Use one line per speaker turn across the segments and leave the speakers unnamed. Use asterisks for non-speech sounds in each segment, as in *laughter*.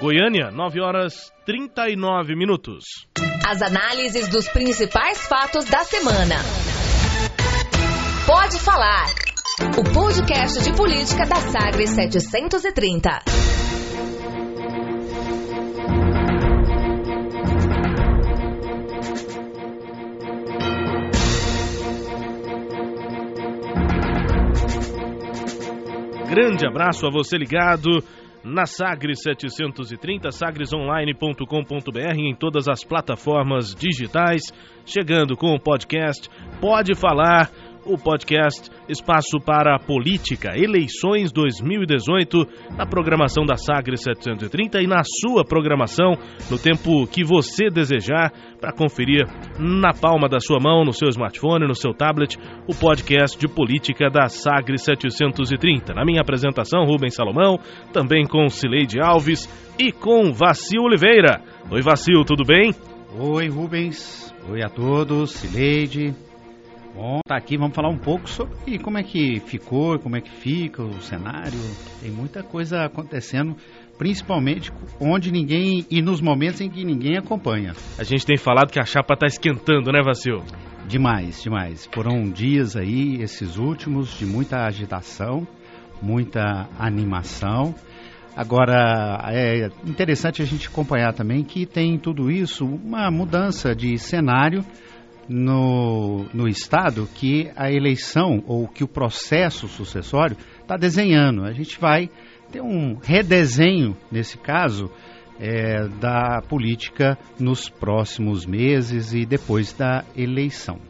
Goiânia, 9 horas 39 minutos.
As análises dos principais fatos da semana. Pode falar. O podcast de política da Sagres 730.
Grande abraço a você ligado na Sagres 730, sagresonline.com.br, em todas as plataformas digitais, chegando com o podcast Pode Falar o podcast Espaço para Política, eleições 2018, na programação da Sagres 730 e na sua programação, no tempo que você desejar, para conferir na palma da sua mão, no seu smartphone, no seu tablet, o podcast de política da Sagres 730. Na minha apresentação, Rubens Salomão, também com Cileide Alves e com Vacil Oliveira. Oi, Vacil, tudo bem?
Oi, Rubens. Oi a todos, Cileide. Bom, tá aqui, vamos falar um pouco sobre como é que ficou, como é que fica o cenário. Tem muita coisa acontecendo, principalmente onde ninguém e nos momentos em que ninguém acompanha.
A gente tem falado que a chapa tá esquentando, né, Vacil?
Demais, demais. Foram dias aí, esses últimos, de muita agitação, muita animação. Agora, é interessante a gente acompanhar também que tem tudo isso uma mudança de cenário no, no Estado que a eleição ou que o processo sucessório está desenhando. A gente vai ter um redesenho, nesse caso, é, da política nos próximos meses e depois da eleição.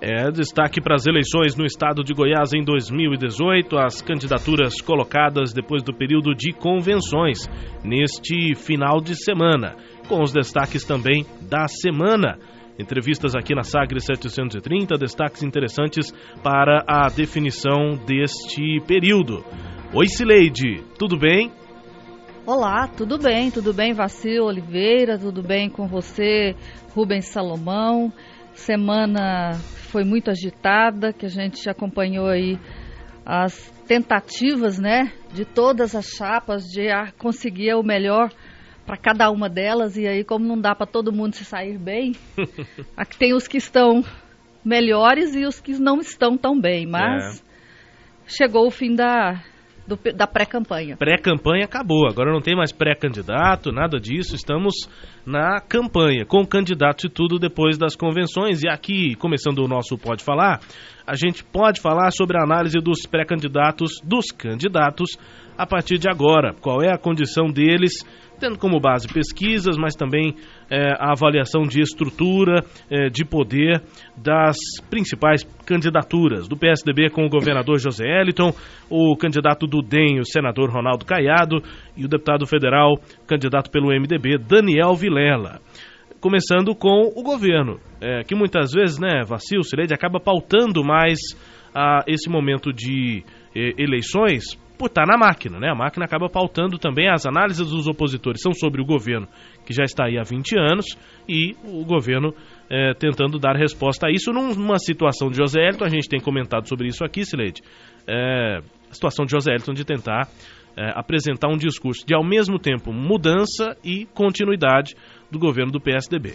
É, destaque para as eleições no estado de Goiás em 2018, as candidaturas colocadas depois do período de convenções neste final de semana, com os destaques também da semana. Entrevistas aqui na Sagre 730, destaques interessantes para a definição deste período. Oi, Cileide, tudo bem?
Olá, tudo bem, tudo bem, Vacil Oliveira, tudo bem com você, Rubens Salomão. Semana foi muito agitada, que a gente acompanhou aí as tentativas, né, de todas as chapas de conseguir o melhor para cada uma delas e aí como não dá para todo mundo se sair bem, *laughs* aqui tem os que estão melhores e os que não estão tão bem, mas é. chegou o fim da do, da pré-campanha.
Pré-campanha acabou, agora não tem mais pré-candidato, nada disso, estamos na campanha, com candidatos e tudo depois das convenções. E aqui, começando o nosso Pode Falar, a gente pode falar sobre a análise dos pré-candidatos, dos candidatos, a partir de agora. Qual é a condição deles tendo como base pesquisas, mas também é, a avaliação de estrutura, é, de poder das principais candidaturas do PSDB com o governador José Eliton, o candidato do DEM, o senador Ronaldo Caiado, e o deputado federal, candidato pelo MDB, Daniel Vilela. Começando com o governo, é, que muitas vezes, né, Vacil, Sileide, acaba pautando mais a esse momento de eleições por estar na máquina, né? A máquina acaba pautando também as análises dos opositores. São sobre o governo que já está aí há 20 anos e o governo é, tentando dar resposta a isso. Numa situação de José Elton, a gente tem comentado sobre isso aqui, Sileide, é, a situação de José Elton de tentar é, apresentar um discurso de ao mesmo tempo mudança e continuidade do governo do PSDB.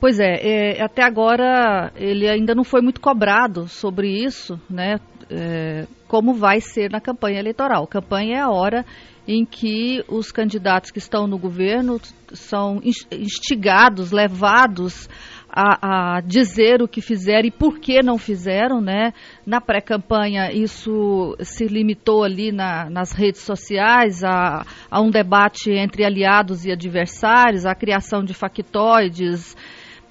Pois é, é, até agora ele ainda não foi muito cobrado sobre isso, né? É, como vai ser na campanha eleitoral. Campanha é a hora em que os candidatos que estão no governo são instigados, levados a, a, dizer o que fizeram e por que não fizeram, né? Na pré-campanha isso se limitou ali na, nas redes sociais a, a um debate entre aliados e adversários, a criação de factoides,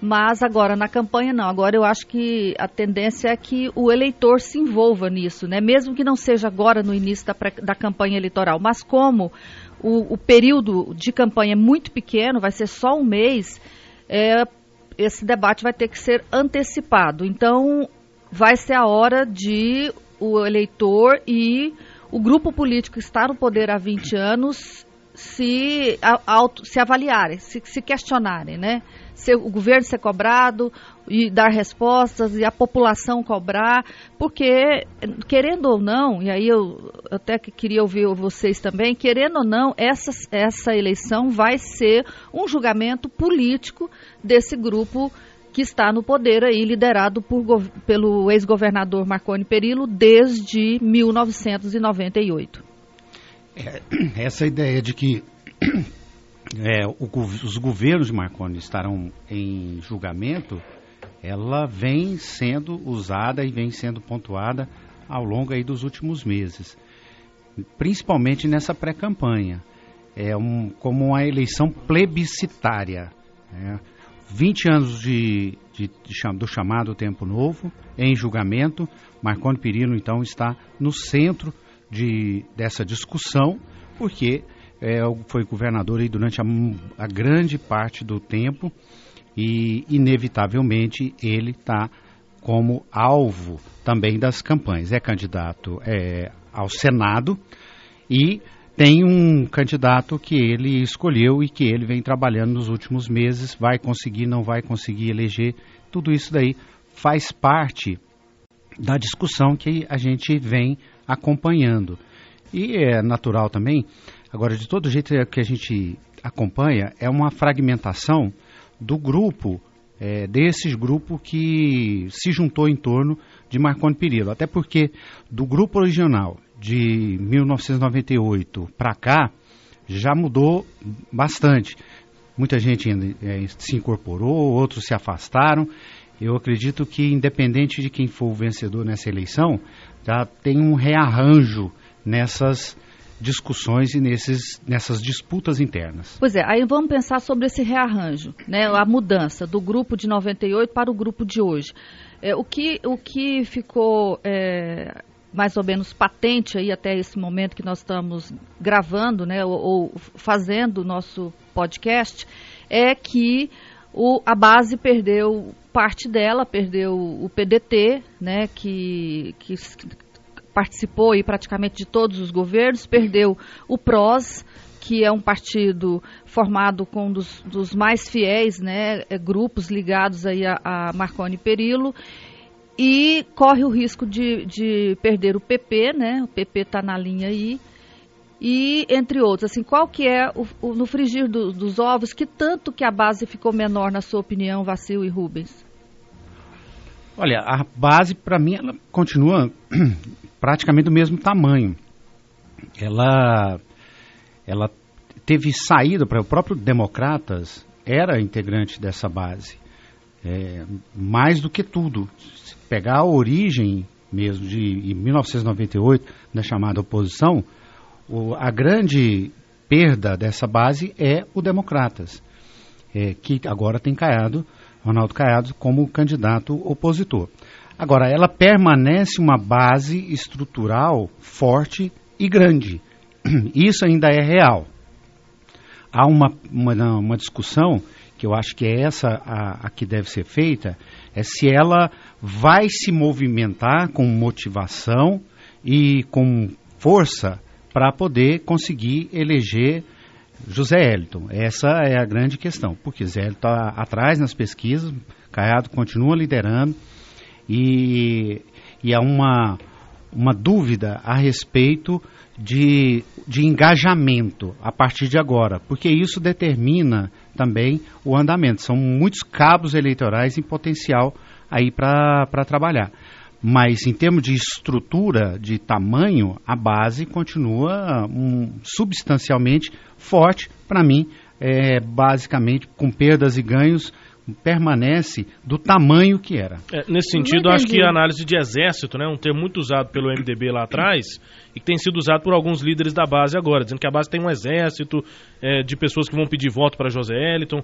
mas agora na campanha não. Agora eu acho que a tendência é que o eleitor se envolva nisso, né? Mesmo que não seja agora no início da, da campanha eleitoral, mas como o, o, período de campanha é muito pequeno, vai ser só um mês, é, esse debate vai ter que ser antecipado. Então vai ser a hora de o eleitor e o grupo político que está no poder há 20 anos se, auto, se avaliarem, se, se questionarem, né? Se o governo ser cobrado e dar respostas e a população cobrar, porque, querendo ou não, e aí eu até queria ouvir vocês também, querendo ou não, essa, essa eleição vai ser um julgamento político desse grupo que está no poder aí, liderado por, pelo ex-governador Marconi Perillo desde 1998.
É, essa ideia de que é, o, os governos de Marconi estarão em julgamento, ela vem sendo usada e vem sendo pontuada ao longo aí dos últimos meses, principalmente nessa pré-campanha. É um, como uma eleição plebiscitária. Né? 20 anos de, de, de, do chamado Tempo Novo, em julgamento. Marconi Perillo, então, está no centro de, dessa discussão, porque é, foi governador aí durante a, a, grande parte do tempo e, inevitavelmente, ele está como alvo também das campanhas. É candidato é, ao Senado e tem um candidato que ele escolheu e que ele vem trabalhando nos últimos meses, vai conseguir, não vai conseguir eleger, tudo isso daí faz parte da discussão que a gente vem acompanhando. E é natural também, agora de todo jeito é que a gente acompanha é uma fragmentação do grupo, é, desse grupo que se juntou em torno de Marconi Perillo. Até porque do grupo original de 1998 para cá já mudou bastante. Muita gente é, se incorporou, outros se afastaram. Eu acredito que, independente de quem for o vencedor nessa eleição, já tem um rearranjo nessas discussões e nesses, nessas disputas internas.
Pois é, aí vamos pensar sobre esse rearranjo, né, a mudança do grupo de 98 para o grupo de hoje. É, o, que, o que ficou é, mais ou menos patente aí até esse momento que nós estamos gravando, né, ou, ou fazendo o nosso podcast, é que o, a base perdeu parte dela, perdeu o PDT, né, que, que participou aí praticamente de todos os governos, perdeu o PROS, que é um partido formado com um dos, dos mais fiéis, né, grupos ligados aí a, a Marconi Perillo, e corre o risco de, de perder o PP, né? O PP está na linha aí. E entre outros, assim, qual que é o, o no frigir do, dos ovos, que tanto que a base ficou menor na sua opinião, Vacil e Rubens?
Olha, a base para mim ela continua *clears throat* praticamente do mesmo tamanho. Ela ela teve saída para o próprio Democratas era integrante dessa base. É, mais do que tudo, pegar a origem mesmo de 1998, da chamada oposição, o, a grande perda dessa base é o Democratas, é, que agora tem Caiado, Ronaldo Caiado, como candidato opositor. Agora, ela permanece uma base estrutural forte e grande. *clears throat* Isso ainda é real. Há uma, uma, uma discussão que eu acho que é essa a, a que deve ser feita, é se ela vai se movimentar com motivação e com força para poder conseguir eleger José Eliton. Essa é a grande questão, porque Zé Eliton está atrás nas pesquisas, Caiado continua liderando e, e há uma, uma dúvida a respeito de, de engajamento a partir de agora, porque isso determina também o andamento. São muitos cabos eleitorais em potencial aí para trabalhar. Mas em termos de estrutura, de tamanho, a base continua um, substancialmente forte. Para mim, é, basicamente com perdas e ganhos permanece do tamanho que era.
É, nesse sentido, acho que a análise de exército, né, um termo muito usado pelo MDB lá atrás e que tem sido usado por alguns líderes da base agora, dizendo que a base tem um exército é, de pessoas que vão pedir voto para José Eliton.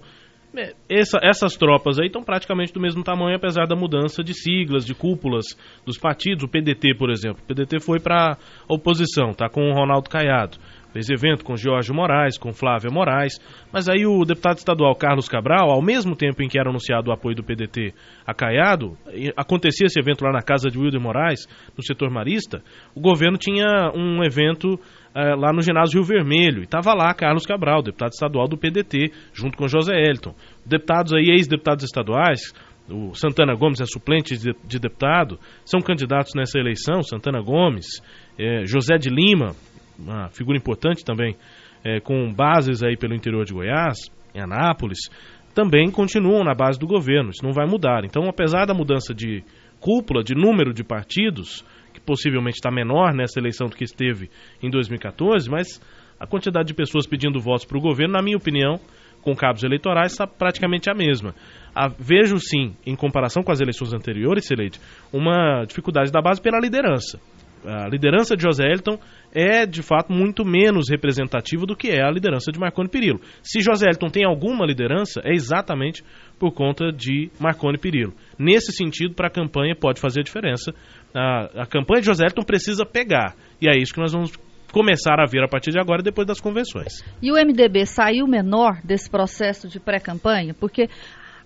É, essa, essas tropas aí estão praticamente do mesmo tamanho, apesar da mudança de siglas, de cúpulas dos partidos. O PDT, por exemplo. O PDT foi para a oposição, tá com o Ronaldo Caiado. Fez evento com Jorge Moraes, com Flávia Moraes, mas aí o deputado estadual Carlos Cabral, ao mesmo tempo em que era anunciado o apoio do PDT a Caiado, acontecia esse evento lá na casa de Wilder Moraes, no setor marista, o governo tinha um evento é, lá no ginásio Rio Vermelho. E estava lá Carlos Cabral, deputado estadual do PDT, junto com José Elton. Deputados aí, ex-deputados estaduais, o Santana Gomes é suplente de, de, deputado, são candidatos nessa eleição, Santana Gomes, é, José de Lima, uma figura importante também, é, com bases aí pelo interior de Goiás, em Anápolis, também continuam na base do governo, isso não vai mudar. Então, apesar da mudança de cúpula, de número de partidos, que possivelmente está menor nessa eleição do que esteve em 2014, mas a quantidade de pessoas pedindo votos para o governo, na minha opinião, com cabos eleitorais, está praticamente a mesma. A, vejo sim, em comparação com as eleições anteriores, Celeste, uma dificuldade da base pela liderança. A liderança de José Elton é, de fato, muito menos representativa do que é a liderança de Marconi Perillo. Se José Elton tem alguma liderança, é exatamente por conta de Marconi Perillo. Nesse sentido, para a campanha pode fazer a diferença. A, a campanha de José Elton precisa pegar. E é isso que nós vamos começar a ver a partir de agora, depois das convenções.
E o MDB saiu menor desse processo de pré-campanha? Porque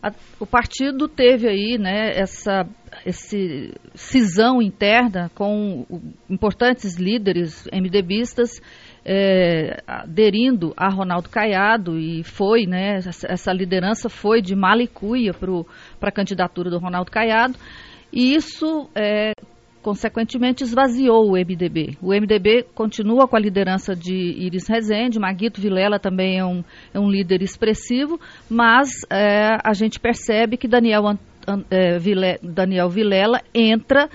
a, o partido teve aí né, essa esse cisão interna com importantes líderes MDBistas é, aderindo a Ronaldo Caiado e foi, né, essa liderança foi de malicuia para a candidatura do Ronaldo Caiado. E isso é, consequentemente esvaziou o MDB. O MDB continua com a liderança de Iris Rezende, Maguito Vilela também é um, é um líder expressivo, mas é, a gente percebe que Daniel, é, Vile, Daniel Vilela entra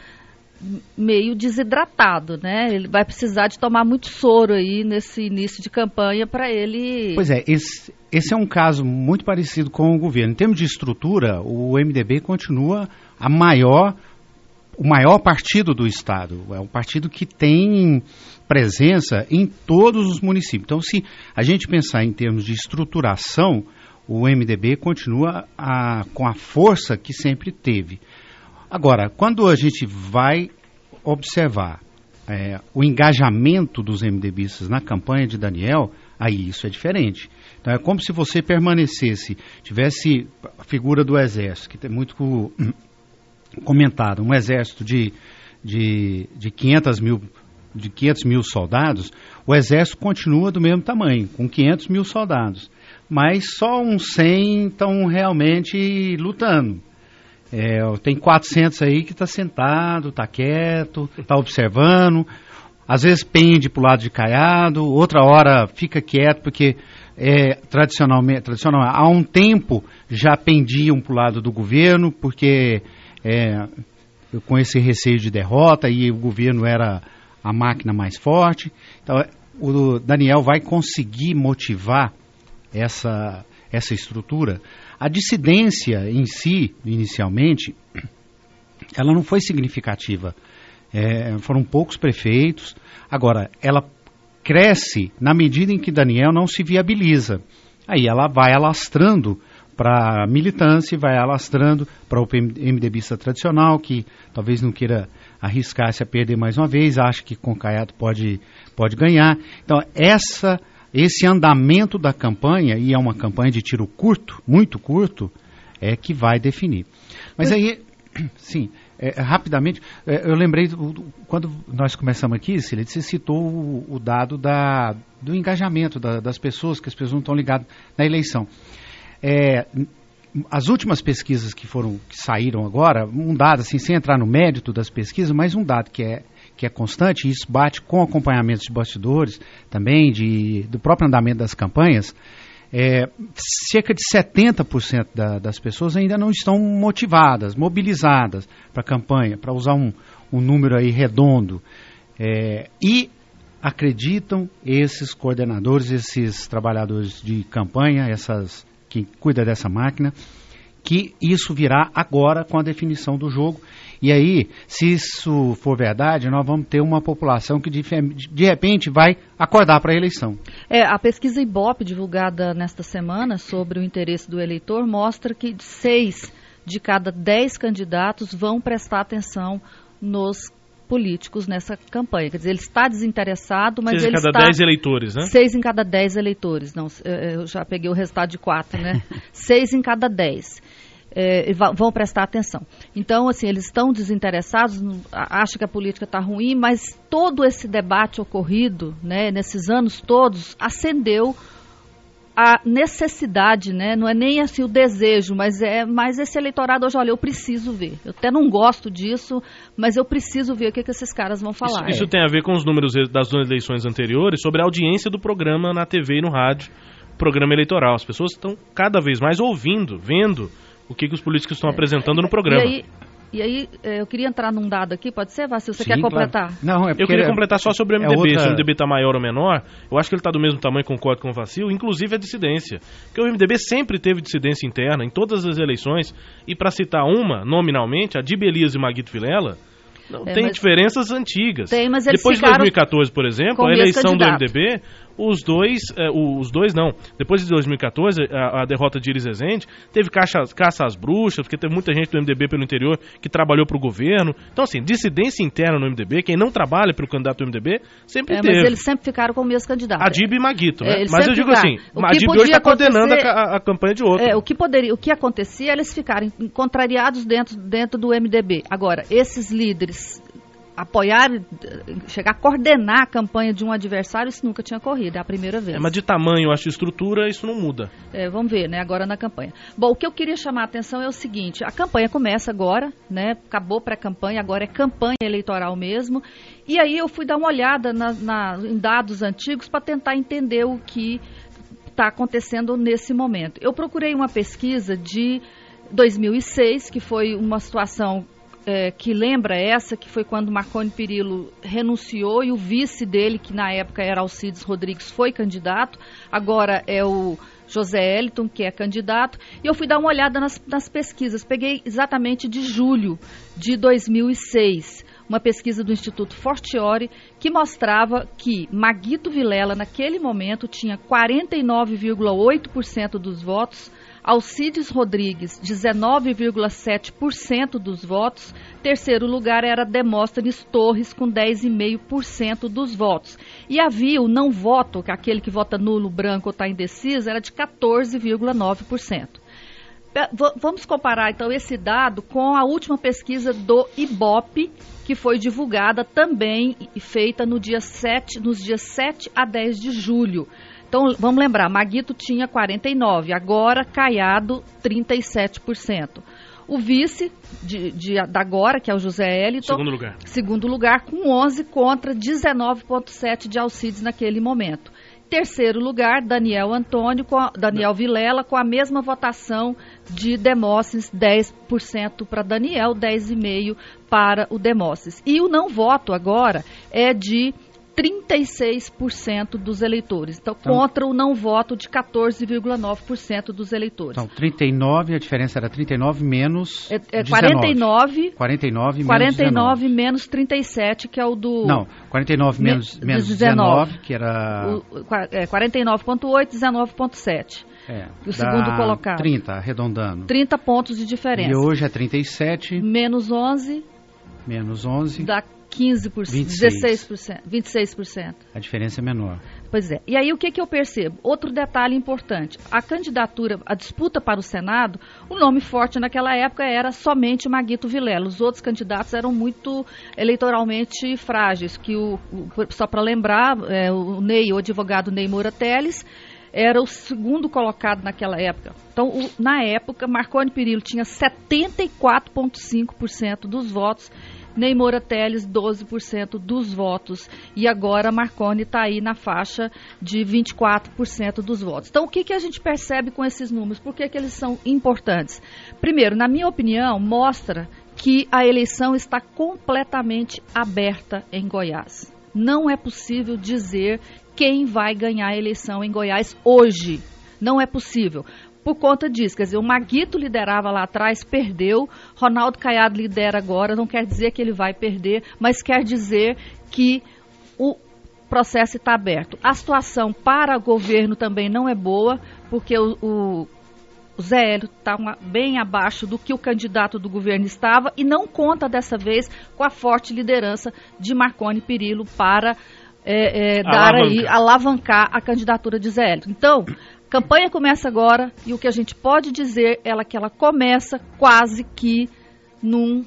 meio desidratado, né? Ele vai precisar de tomar muito soro aí nesse início de campanha para ele.
Pois é, esse, esse é um caso muito parecido com o governo. Em termos de estrutura, o MDB continua a maior o maior partido do Estado. É um partido que tem presença em todos os municípios. Então, se a gente pensar em termos de estruturação, o MDB continua a, com a força que sempre teve. Agora, quando a gente vai observar é, o engajamento dos MDBistas na campanha de Daniel, aí isso é diferente. Então é como se você permanecesse, tivesse a figura do Exército, que é muito comentado, um exército de, de, de, 500 mil, de 500 mil soldados, o exército continua do mesmo tamanho, com 500 mil soldados. Mas só uns 100 estão realmente lutando. É, tem 400 aí que está sentado, está quieto, está observando. Às vezes pende para o lado de caiado, outra hora fica quieto, porque é, tradicionalmente, tradicional, há um tempo já pendiam para o lado do governo, porque é, com esse receio de derrota e o governo era a máquina mais forte. Então, o Daniel vai conseguir motivar essa, essa estrutura. A dissidência em si, inicialmente, ela não foi significativa. É, foram poucos prefeitos. Agora, ela cresce na medida em que Daniel não se viabiliza. Aí ela vai alastrando para a militância e vai alastrando para o MDBista tradicional, que talvez não queira arriscar-se a perder mais uma vez, acha que com Caiado pode, pode ganhar. Então, essa, esse andamento da campanha, e é uma campanha de tiro curto, muito curto, é que vai definir. Mas aí, *clears throat* sim, é, rapidamente, é, eu lembrei, quando nós começamos aqui, Cília, você citou o, o dado da, do engajamento da, das pessoas, que as pessoas não estão ligadas na eleição. É, as últimas pesquisas que foram que saíram agora, um dado assim, sem entrar no mérito das pesquisas, mas um dado que é que é constante, e isso bate com acompanhamentos de bastidores também, de, do próprio andamento das campanhas, é, cerca de 70% da, das pessoas ainda não estão motivadas, mobilizadas para a campanha, para usar um, um número aí redondo. É, e acreditam esses coordenadores, esses trabalhadores de campanha, essas que cuida dessa máquina, que isso virá agora com a definição do jogo. E aí, se isso for verdade, nós vamos ter uma população que de, repente vai acordar para a eleição.
É, a pesquisa Ibope divulgada nesta semana sobre o interesse do eleitor mostra que seis de cada dez candidatos vão prestar atenção nos políticos nessa campanha. Quer dizer, ele está desinteressado, mas
Seis
ele
está...
Seis em
cada dez eleitores, né?
Seis em cada dez eleitores. Não, eu já peguei o resultado de quatro, né? *laughs* Seis em cada dez. é, vão prestar atenção. Então, assim, eles estão desinteressados, acham que a política está ruim, mas todo esse debate ocorrido, né, nesses anos todos, acendeu a necessidade, né? Não é nem assim o desejo, mas é mais esse eleitorado hoje, olha, eu preciso ver. Eu até não gosto disso, mas eu preciso ver o que, que esses caras vão falar.
Isso, isso tem a ver com os números das eleições anteriores sobre a audiência do programa na TV e no rádio, programa eleitoral. As pessoas estão cada vez mais ouvindo, vendo o que, que os políticos estão é, apresentando no programa.
E aí, e aí, é, eu queria entrar num dado aqui, pode ser, Vassil? Você Sim, quer completar?
Claro. Não, é Eu queria é, completar só sobre o MDB. É outra... Se o MDB está maior ou menor, eu acho que ele está do mesmo tamanho, concordo com o Vassil, inclusive a dissidência. Porque o MDB sempre teve dissidência interna em todas as eleições, e para citar uma, nominalmente, a de Belias e Maguito Vilela, não, é, tem diferenças antigas.
Tem, mas
eles Depois de 2014, por exemplo, a eleição do MDB, os dois, eh, os dois não. Depois de 2014, a, a derrota de Iris Rezende, teve caça, caça às bruxas, porque teve muita gente do MDB pelo interior que trabalhou para o governo. Então, assim, dissidência interna no MDB, quem não trabalha pelo candidato do MDB, sempre
é,
teve.
Mas eles sempre ficaram com o mesmo candidato.
Adib e Maguito, né? É, mas eu digo assim, o Adib hoje está coordenando a, a, campanha de outro.
É, o que poderia, o que acontecia, eles ficarem contrariados dentro, dentro do MDB. Agora, esses líderes apoiar, chegar a coordenar a campanha de um adversário, isso nunca tinha ocorrido, é a primeira vez. É,
mas de tamanho, acho, estrutura, isso não muda.
É, vamos ver, né, agora na campanha. Bom, o que eu queria chamar a atenção é o seguinte, a campanha começa agora, né, acabou pré-campanha, agora é campanha eleitoral mesmo, e aí eu fui dar uma olhada na, na, em dados antigos para tentar entender o que está acontecendo nesse momento. Eu procurei uma pesquisa de 2006, que foi uma situação é, que lembra essa, que foi quando Marconi Perillo renunciou e o vice dele, que na época era Alcides Rodrigues, foi candidato, agora é o José Eliton, que é candidato, e eu fui dar uma olhada nas, nas pesquisas. Peguei exatamente de julho de 2006 uma pesquisa do Instituto Fortiori que mostrava que Maguito Vilela, naquele momento, tinha 49,8% dos votos, Alcides Rodrigues, 19,7% dos votos. Terceiro lugar era Demóstenes Torres, com 10,5% dos votos. E havia o não voto, que é aquele que vota nulo, branco ou está indeciso, era de 14,9%. Vamos comparar então esse dado com a última pesquisa do IBOP, que foi divulgada também e feita no dia 7, nos dias 7 a 10 de julho. Então, vamos lembrar, Maguito tinha 49, agora Caiado 37%. O vice de, de, da agora, que é o José Eliton.
Segundo lugar.
Segundo lugar, com 11 contra 19,7 de Alcides naquele momento. Terceiro lugar, Daniel Antônio, com a, Daniel Vilela, com a mesma votação de Demóstenes, 10% para Daniel, 10,5% para o Demóstenes. E o não voto agora é de 36% dos eleitores. Então, então, contra o não voto de 14,9% dos eleitores.
Então, 39, a diferença era 39 menos
é, é 49,
49 menos
49 19. menos 37, que é o do
Não, 49 menos me, menos 19, 19, que era
o, é, 49.8, 19.7. É, o segundo colocado.
30, arredondando.
30 pontos de diferença.
E hoje é 37
menos 11
menos 11
dá 15%, 26. 16%, 26%.
A diferença é menor.
Pois é. E aí o que, que eu percebo? Outro detalhe importante. A candidatura, a disputa para o Senado, o nome forte naquela época era somente Maguito Vilela. Os outros candidatos eram muito eleitoralmente frágeis. Que o, o só para lembrar, é, o Ney, o advogado Ney Moura Teles, era o segundo colocado naquela época. Então, o, na época, Marconi Perillo tinha 74,5% dos votos Ney Moura Teles, 12% dos votos. E agora Marconi está aí na faixa de 24% dos votos. Então, o que, que a gente percebe com esses números? Por que, que eles são importantes? Primeiro, na minha opinião, mostra que a eleição está completamente aberta em Goiás. Não é possível dizer quem vai ganhar a eleição em Goiás hoje. Não é possível por conta disso. Quer dizer, o Maguito liderava lá atrás, perdeu. Ronaldo Caiado lidera agora. Não quer dizer que ele vai perder, mas quer dizer que o processo está aberto. A situação para o governo também não é boa, porque o, o, o Zé Hélio está bem abaixo do que o candidato do governo estava e não conta dessa vez com a forte liderança de Marconi Perillo para é, é, dar aí, alavancar a candidatura de Zé Hélio. Então, campanha começa agora e o que a gente pode dizer é que ela começa quase que num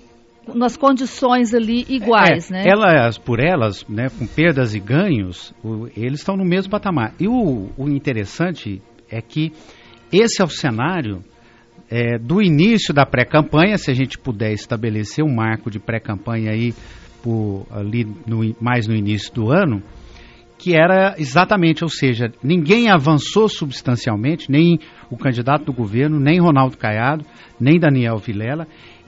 nas condições ali iguais,
é,
né?
Elas por elas, né, com perdas e ganhos, o, eles estão no mesmo patamar. E o, o, interessante é que esse é o cenário é, do início da pré-campanha, se a gente puder estabelecer um marco de pré-campanha aí por, ali no, mais no início do ano, que era exatamente, ou seja, ninguém avançou substancialmente, nem o candidato do governo, nem Ronaldo Caiado, nem Daniel Vilela,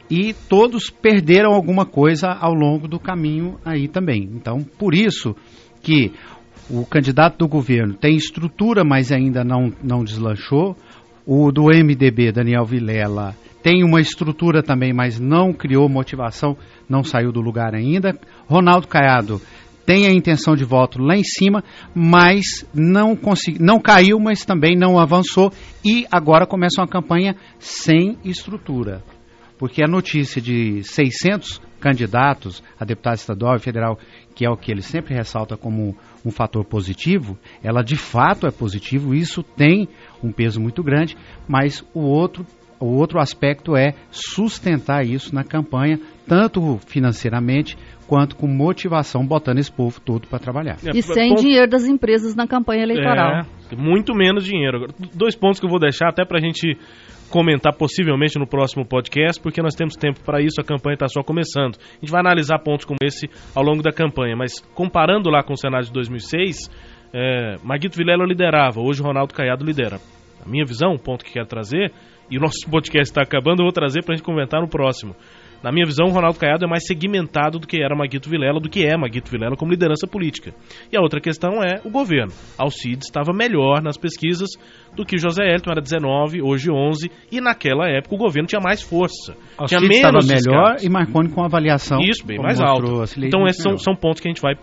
e todos perderam alguma coisa ao longo do caminho aí também. Então, por isso que o candidato do governo tem estrutura, mas ainda não, não deslanchou. O do MDB, Daniel Vilela, tem uma estrutura também, mas não criou motivação, não saiu do lugar ainda. Ronaldo Caiado tem a intenção de voto lá em cima, mas não consegui, não caiu, mas também não avançou e agora começa uma campanha sem estrutura. Porque a notícia de 600 candidatos a deputado estadual e federal, que é o que ele sempre ressalta como um fator positivo, ela de fato é positivo, isso tem um peso muito grande, mas o outro o outro aspecto é sustentar isso na campanha, tanto financeiramente quanto com motivação, botando esse povo todo para trabalhar.
É, e sem ponto... dinheiro das empresas na campanha eleitoral.
É, muito menos dinheiro. Dois pontos que eu vou deixar até para a gente comentar possivelmente no próximo podcast, porque nós temos tempo para isso, a campanha está só começando. A gente vai analisar pontos como esse ao longo da campanha, mas comparando lá com o Senado de 2006, é, Maguito Vilela liderava, hoje o Ronaldo Caiado lidera. A minha visão, o ponto que quero trazer, e o nosso *laughs* podcast está acabando, eu vou trazer para a gente comentar no próximo. Na minha visão, o Ronaldo Caiado é mais segmentado do que era Maguito Vilela, do que é Maguito Vilela como liderança política. E a outra questão é o governo. Alcides estava melhor nas pesquisas do que José Elton, era 19, hoje 11, e naquela época o governo tinha mais força.
Alcides tinha menos estava melhor e Marconi com avaliação.
Isso, bem mais alto. Então esses são, são pontos que a gente vai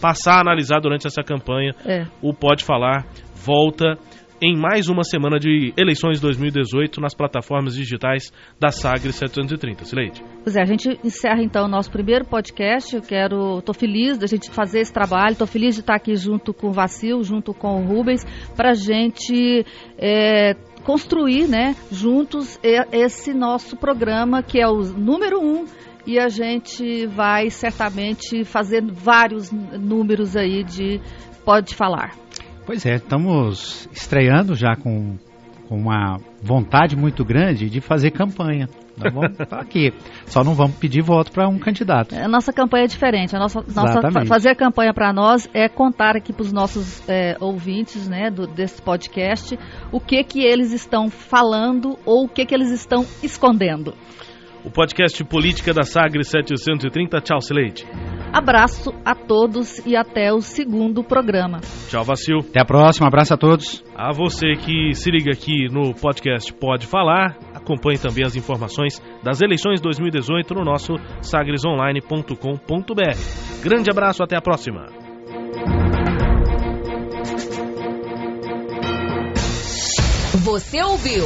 passar a analisar durante essa campanha. É. O Pode Falar volta em mais uma semana de eleições 2018 nas plataformas digitais da Sagre 730. Sileide.
Pois é, a gente encerra então o nosso primeiro podcast. Eu quero, estou feliz da gente fazer esse trabalho, estou feliz de estar aqui junto com o Vacil, junto com o Rubens, para a gente é, construir, né, juntos esse nosso programa que é o número um e a gente vai certamente fazer vários números aí de pode falar.
Pois é, estamos estreando já com, com uma vontade muito grande de fazer campanha. Nós vamos estar *laughs* tá aqui. Só não vamos pedir voto para um candidato.
A nossa campanha é diferente. A nossa, nossa fazer campanha para nós é contar aqui para os nossos é, ouvintes, né, do, desse podcast, o que que eles estão falando ou o que que eles estão escondendo.
O podcast Política da Sagre 730. Tchau, Sileide.
Abraço a todos e até o segundo programa.
Tchau, Vacil.
Até a próxima, abraço a todos.
A você que se liga aqui no podcast Pode Falar, acompanhe também as informações das eleições 2018 no nosso sagresonline.com.br. Grande abraço, até a próxima.
Você ouviu?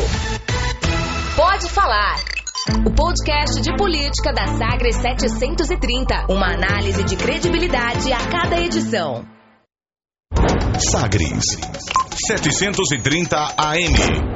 Pode falar o podcast de política da Sagres 730. Uma análise de credibilidade a cada edição.
Sagres 730 AM.